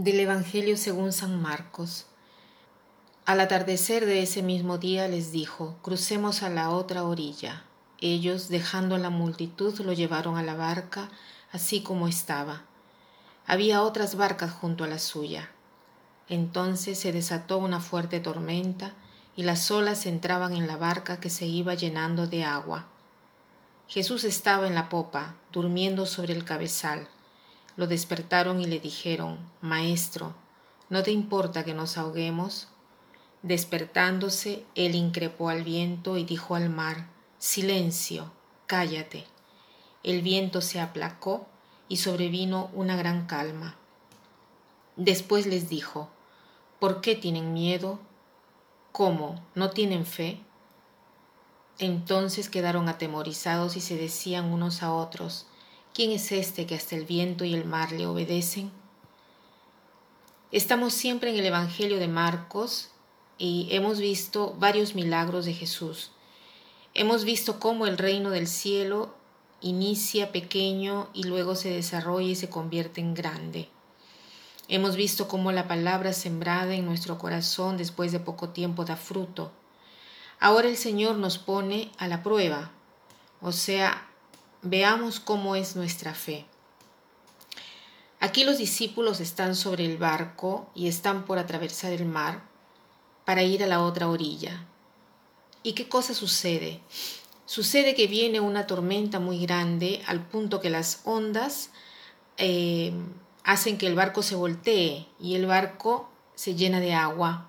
Del Evangelio según San Marcos. Al atardecer de ese mismo día les dijo, crucemos a la otra orilla. Ellos, dejando la multitud, lo llevaron a la barca, así como estaba. Había otras barcas junto a la suya. Entonces se desató una fuerte tormenta, y las olas entraban en la barca que se iba llenando de agua. Jesús estaba en la popa, durmiendo sobre el cabezal lo despertaron y le dijeron, Maestro, ¿no te importa que nos ahoguemos? Despertándose, él increpó al viento y dijo al mar, Silencio, cállate. El viento se aplacó y sobrevino una gran calma. Después les dijo, ¿por qué tienen miedo? ¿Cómo? ¿No tienen fe? Entonces quedaron atemorizados y se decían unos a otros, ¿Quién es este que hasta el viento y el mar le obedecen? Estamos siempre en el Evangelio de Marcos y hemos visto varios milagros de Jesús. Hemos visto cómo el reino del cielo inicia pequeño y luego se desarrolla y se convierte en grande. Hemos visto cómo la palabra sembrada en nuestro corazón después de poco tiempo da fruto. Ahora el Señor nos pone a la prueba, o sea, Veamos cómo es nuestra fe. Aquí los discípulos están sobre el barco y están por atravesar el mar para ir a la otra orilla. ¿Y qué cosa sucede? Sucede que viene una tormenta muy grande al punto que las ondas eh, hacen que el barco se voltee y el barco se llena de agua.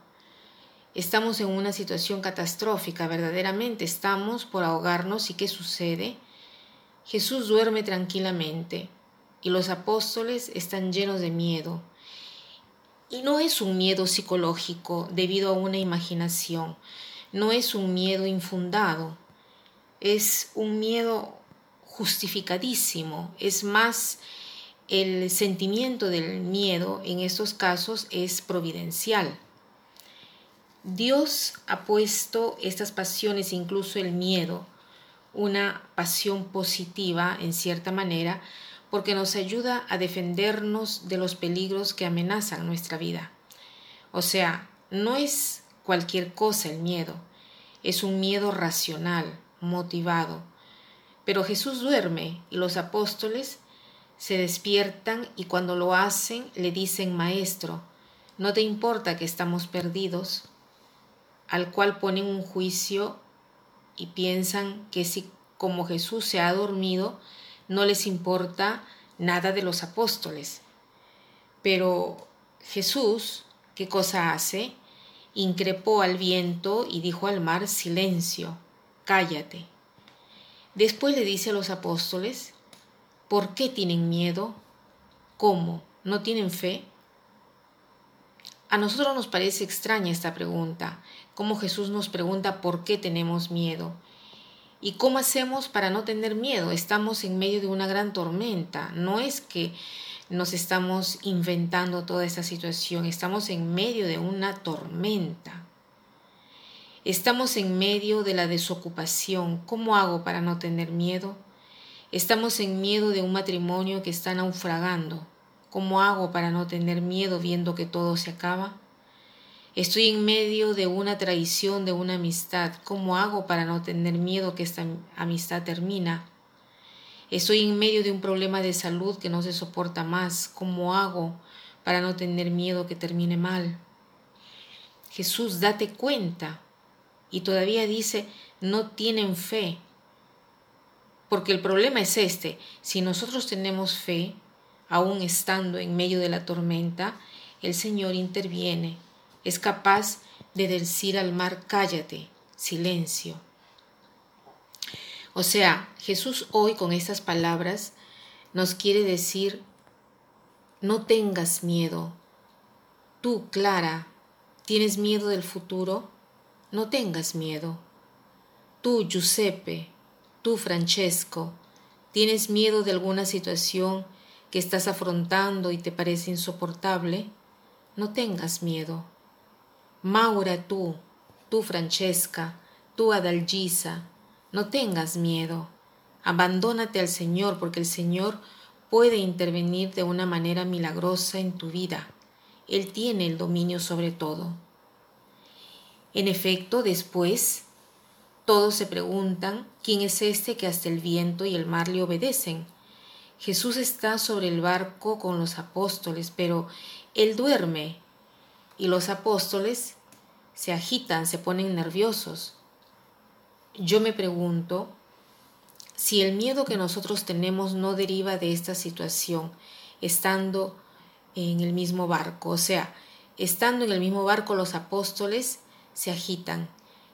Estamos en una situación catastrófica, verdaderamente estamos por ahogarnos y ¿qué sucede? Jesús duerme tranquilamente y los apóstoles están llenos de miedo. Y no es un miedo psicológico debido a una imaginación, no es un miedo infundado, es un miedo justificadísimo, es más el sentimiento del miedo en estos casos es providencial. Dios ha puesto estas pasiones, incluso el miedo, una pasión positiva en cierta manera porque nos ayuda a defendernos de los peligros que amenazan nuestra vida. O sea, no es cualquier cosa el miedo, es un miedo racional, motivado. Pero Jesús duerme y los apóstoles se despiertan y cuando lo hacen le dicen, Maestro, ¿no te importa que estamos perdidos? Al cual ponen un juicio y piensan que si como Jesús se ha dormido, no les importa nada de los apóstoles. Pero Jesús, ¿qué cosa hace? Increpó al viento y dijo al mar, silencio, cállate. Después le dice a los apóstoles, ¿por qué tienen miedo? ¿Cómo? ¿No tienen fe? A nosotros nos parece extraña esta pregunta, como Jesús nos pregunta por qué tenemos miedo. ¿Y cómo hacemos para no tener miedo? Estamos en medio de una gran tormenta. No es que nos estamos inventando toda esta situación, estamos en medio de una tormenta. Estamos en medio de la desocupación. ¿Cómo hago para no tener miedo? Estamos en miedo de un matrimonio que está naufragando. ¿Cómo hago para no tener miedo viendo que todo se acaba? Estoy en medio de una traición de una amistad. ¿Cómo hago para no tener miedo que esta amistad termina? Estoy en medio de un problema de salud que no se soporta más. ¿Cómo hago para no tener miedo que termine mal? Jesús, date cuenta. Y todavía dice, no tienen fe. Porque el problema es este. Si nosotros tenemos fe, aún estando en medio de la tormenta, el Señor interviene, es capaz de decir al mar, cállate, silencio. O sea, Jesús hoy con estas palabras nos quiere decir, no tengas miedo. Tú, Clara, ¿tienes miedo del futuro? No tengas miedo. Tú, Giuseppe, tú, Francesco, ¿tienes miedo de alguna situación que estás afrontando y te parece insoportable, no tengas miedo. Maura tú, tú Francesca, tú Adalgisa, no tengas miedo. Abandónate al Señor porque el Señor puede intervenir de una manera milagrosa en tu vida. Él tiene el dominio sobre todo. En efecto, después, todos se preguntan, ¿quién es este que hasta el viento y el mar le obedecen? Jesús está sobre el barco con los apóstoles, pero Él duerme y los apóstoles se agitan, se ponen nerviosos. Yo me pregunto si el miedo que nosotros tenemos no deriva de esta situación, estando en el mismo barco, o sea, estando en el mismo barco los apóstoles se agitan,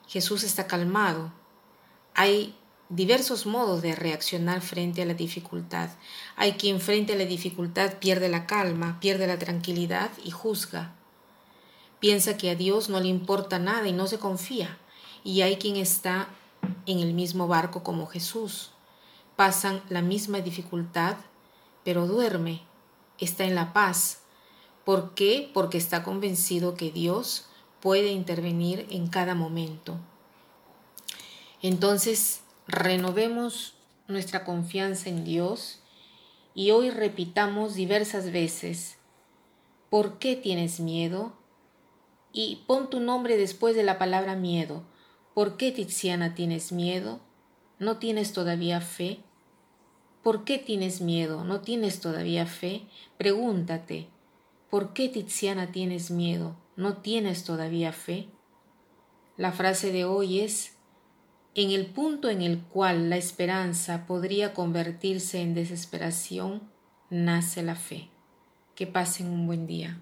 Jesús está calmado. Hay diversos modos de reaccionar frente a la dificultad. Hay quien frente a la dificultad pierde la calma, pierde la tranquilidad y juzga. Piensa que a Dios no le importa nada y no se confía. Y hay quien está en el mismo barco como Jesús. Pasan la misma dificultad, pero duerme, está en la paz. ¿Por qué? Porque está convencido que Dios puede intervenir en cada momento. Entonces, renovemos nuestra confianza en Dios y hoy repitamos diversas veces, ¿por qué tienes miedo? Y pon tu nombre después de la palabra miedo. ¿Por qué, Tiziana, tienes miedo? ¿No tienes todavía fe? ¿Por qué tienes miedo? ¿No tienes todavía fe? Pregúntate, ¿por qué, Tiziana, tienes miedo? ¿No tienes todavía fe? La frase de hoy es, en el punto en el cual la esperanza podría convertirse en desesperación, nace la fe. Que pasen un buen día.